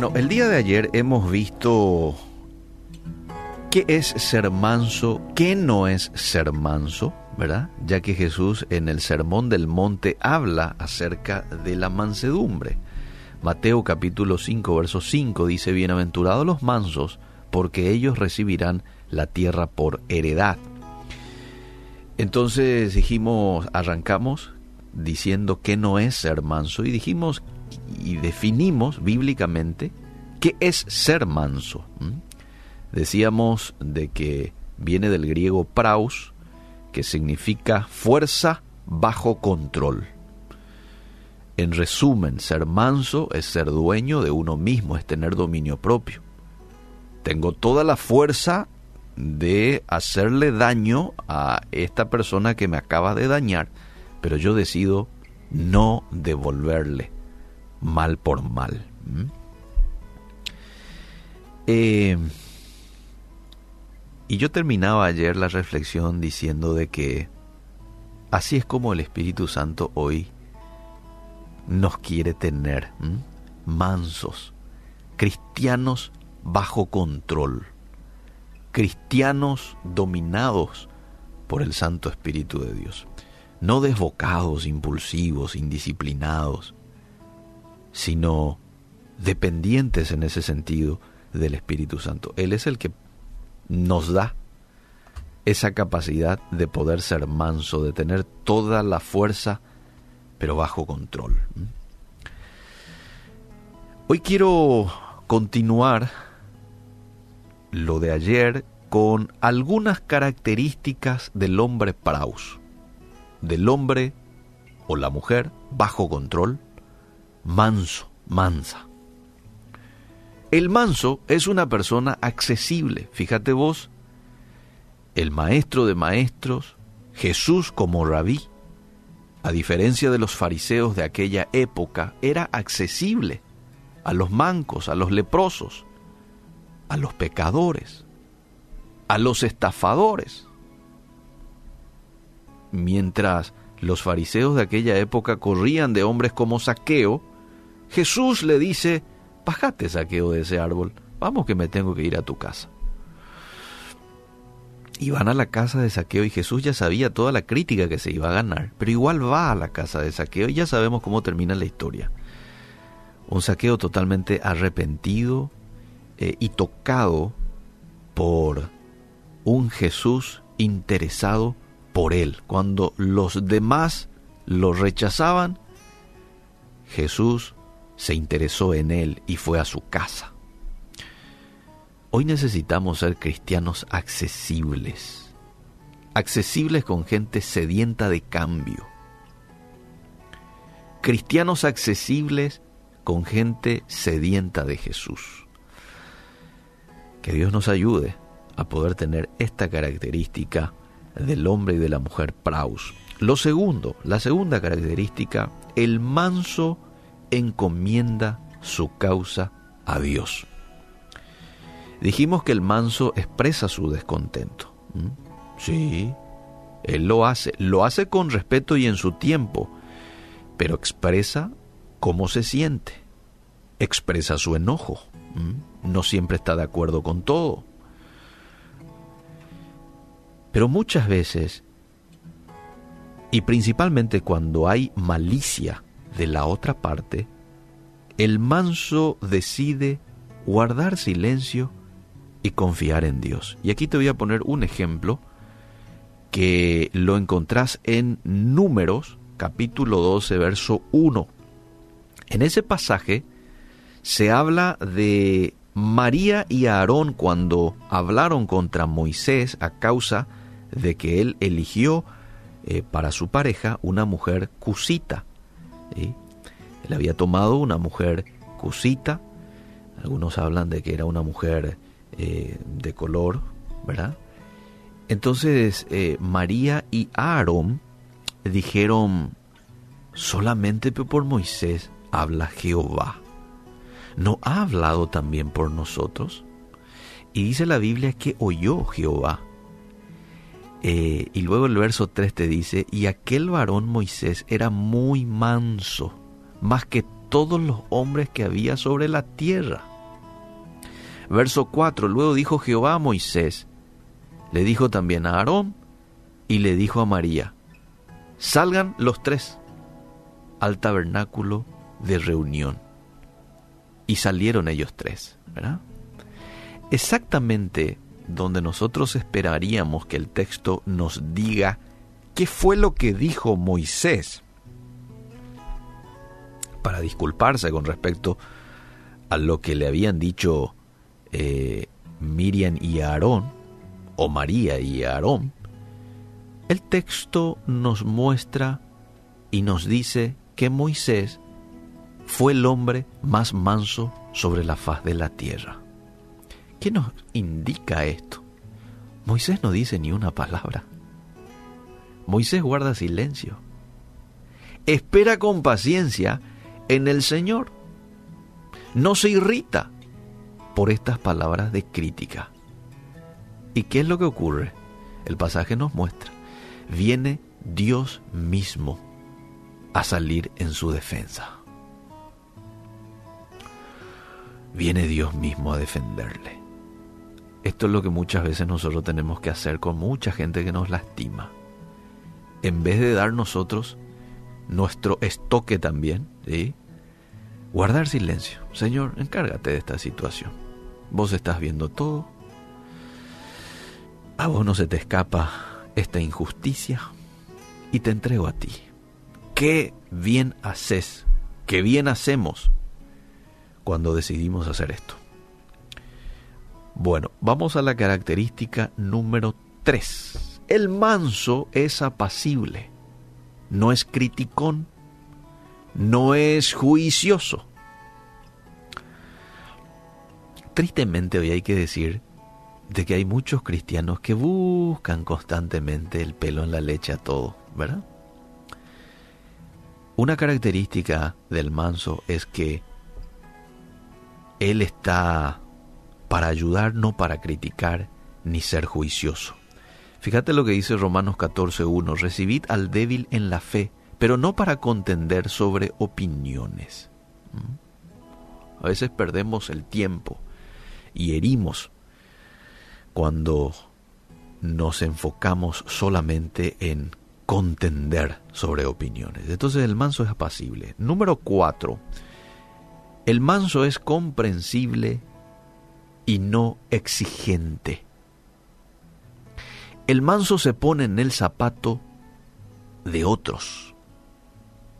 Bueno, el día de ayer hemos visto qué es ser manso, qué no es ser manso, ¿verdad? Ya que Jesús en el Sermón del Monte habla acerca de la mansedumbre. Mateo capítulo 5, verso 5 dice, Bienaventurados los mansos, porque ellos recibirán la tierra por heredad. Entonces dijimos, arrancamos diciendo que no es ser manso y dijimos y definimos bíblicamente qué es ser manso. Decíamos de que viene del griego praus, que significa fuerza bajo control. En resumen, ser manso es ser dueño de uno mismo, es tener dominio propio. Tengo toda la fuerza de hacerle daño a esta persona que me acaba de dañar, pero yo decido no devolverle mal por mal. Eh, y yo terminaba ayer la reflexión diciendo de que así es como el Espíritu Santo hoy nos quiere tener, mansos, cristianos bajo control, cristianos dominados por el Santo Espíritu de Dios, no desbocados, impulsivos, indisciplinados, sino dependientes en ese sentido del Espíritu Santo. Él es el que nos da esa capacidad de poder ser manso, de tener toda la fuerza, pero bajo control. Hoy quiero continuar lo de ayer con algunas características del hombre praus, del hombre o la mujer bajo control, manso, mansa. El manso es una persona accesible. Fíjate vos, el maestro de maestros, Jesús como rabí, a diferencia de los fariseos de aquella época, era accesible a los mancos, a los leprosos, a los pecadores, a los estafadores. Mientras los fariseos de aquella época corrían de hombres como Saqueo, Jesús le dice, bájate Saqueo de ese árbol, vamos que me tengo que ir a tu casa. Y van a la casa de Saqueo y Jesús ya sabía toda la crítica que se iba a ganar, pero igual va a la casa de Saqueo y ya sabemos cómo termina la historia. Un Saqueo totalmente arrepentido, eh, y tocado por un Jesús interesado por él. Cuando los demás lo rechazaban, Jesús se interesó en él y fue a su casa. Hoy necesitamos ser cristianos accesibles, accesibles con gente sedienta de cambio, cristianos accesibles con gente sedienta de Jesús. Que Dios nos ayude a poder tener esta característica del hombre y de la mujer praus. Lo segundo, la segunda característica, el manso encomienda su causa a Dios. Dijimos que el manso expresa su descontento. ¿Mm? Sí, él lo hace, lo hace con respeto y en su tiempo, pero expresa cómo se siente, expresa su enojo. ¿Mm? no siempre está de acuerdo con todo. Pero muchas veces, y principalmente cuando hay malicia de la otra parte, el manso decide guardar silencio y confiar en Dios. Y aquí te voy a poner un ejemplo que lo encontrás en Números, capítulo 12, verso 1. En ese pasaje se habla de María y Aarón cuando hablaron contra Moisés a causa de que él eligió eh, para su pareja una mujer cusita. Él había tomado una mujer cusita, algunos hablan de que era una mujer eh, de color, ¿verdad? Entonces eh, María y Aarón dijeron, solamente por Moisés habla Jehová. ¿no ha hablado también por nosotros? Y dice la Biblia que oyó Jehová. Eh, y luego el verso 3 te dice, y aquel varón Moisés era muy manso, más que todos los hombres que había sobre la tierra. Verso 4, luego dijo Jehová a Moisés, le dijo también a Aarón y le dijo a María, salgan los tres al tabernáculo de reunión. Y salieron ellos tres, ¿verdad? Exactamente donde nosotros esperaríamos que el texto nos diga qué fue lo que dijo Moisés para disculparse con respecto a lo que le habían dicho eh, Miriam y Aarón, o María y Aarón, el texto nos muestra y nos dice que Moisés fue el hombre más manso sobre la faz de la tierra. ¿Qué nos indica esto? Moisés no dice ni una palabra. Moisés guarda silencio. Espera con paciencia en el Señor. No se irrita por estas palabras de crítica. ¿Y qué es lo que ocurre? El pasaje nos muestra. Viene Dios mismo a salir en su defensa. Viene Dios mismo a defenderle. Esto es lo que muchas veces nosotros tenemos que hacer con mucha gente que nos lastima. En vez de dar nosotros nuestro estoque también, ¿sí? guardar silencio. Señor, encárgate de esta situación. Vos estás viendo todo. A vos no se te escapa esta injusticia y te entrego a ti. Qué bien haces, qué bien hacemos cuando decidimos hacer esto. Bueno, vamos a la característica número 3. El manso es apacible, no es criticón, no es juicioso. Tristemente hoy hay que decir de que hay muchos cristianos que buscan constantemente el pelo en la leche a todo, ¿verdad? Una característica del manso es que él está para ayudar, no para criticar ni ser juicioso. Fíjate lo que dice Romanos 14.1, recibid al débil en la fe, pero no para contender sobre opiniones. ¿Mm? A veces perdemos el tiempo y herimos cuando nos enfocamos solamente en contender sobre opiniones. Entonces el manso es apacible. Número 4. El manso es comprensible y no exigente. El manso se pone en el zapato de otros.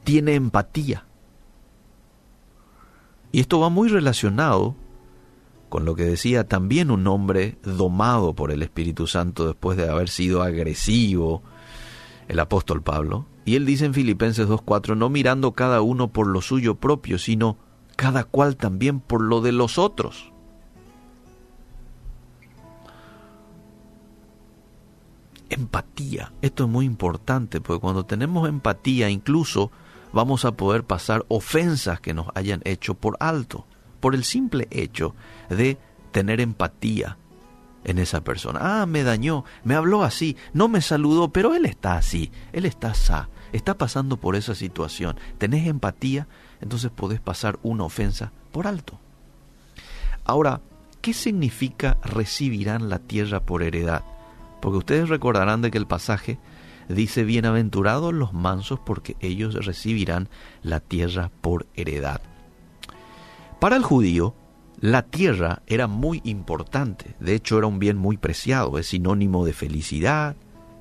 Tiene empatía. Y esto va muy relacionado con lo que decía también un hombre domado por el Espíritu Santo después de haber sido agresivo, el apóstol Pablo. Y él dice en Filipenses 2.4, no mirando cada uno por lo suyo propio, sino cada cual también por lo de los otros. Empatía. Esto es muy importante porque cuando tenemos empatía incluso vamos a poder pasar ofensas que nos hayan hecho por alto, por el simple hecho de tener empatía en esa persona. Ah, me dañó, me habló así, no me saludó, pero él está así, él está sa, está pasando por esa situación. Tenés empatía, entonces podés pasar una ofensa por alto. Ahora, ¿qué significa recibirán la tierra por heredad? Porque ustedes recordarán de que el pasaje dice, bienaventurados los mansos porque ellos recibirán la tierra por heredad. Para el judío, la tierra era muy importante, de hecho era un bien muy preciado, es sinónimo de felicidad,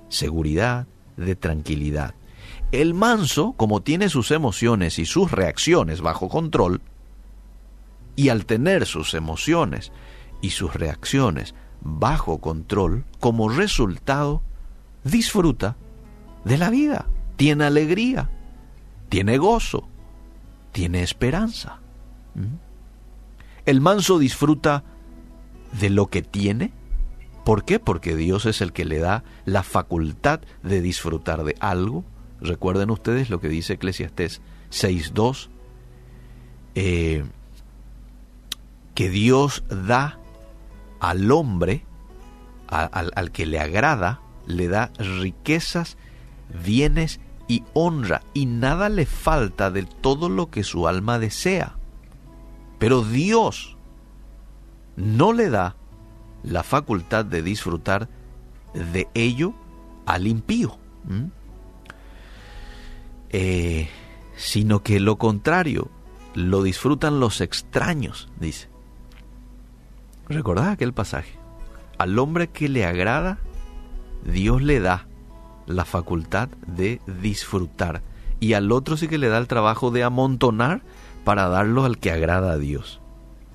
seguridad, de tranquilidad. El manso, como tiene sus emociones y sus reacciones bajo control, y al tener sus emociones y sus reacciones bajo control, como resultado, disfruta de la vida, tiene alegría, tiene gozo, tiene esperanza. ¿Mm? El manso disfruta de lo que tiene. ¿Por qué? Porque Dios es el que le da la facultad de disfrutar de algo. Recuerden ustedes lo que dice Eclesiastés 6.2, eh, que Dios da al hombre, al, que le agrada, le da riquezas, bienes y honra, y nada le falta de todo lo que su alma desea. Pero Dios no le da la facultad de disfrutar de ello al impío, eh, sino que lo contrario, lo disfrutan los extraños, dice. ¿Recordás aquel pasaje? Al hombre que le agrada, Dios le da la facultad de disfrutar y al otro sí que le da el trabajo de amontonar para darlo al que agrada a Dios.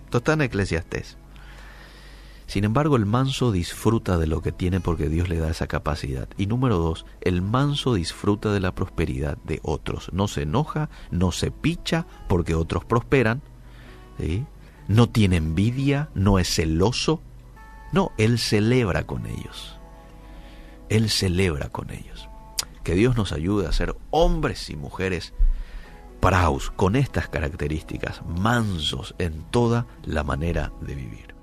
Esto está en Eclesiastés. Sin embargo, el manso disfruta de lo que tiene porque Dios le da esa capacidad. Y número dos, el manso disfruta de la prosperidad de otros. No se enoja, no se picha porque otros prosperan. No tiene envidia, no es celoso. No, él celebra con ellos. Él celebra con ellos. Que Dios nos ayude a ser hombres y mujeres praus con estas características, mansos en toda la manera de vivir.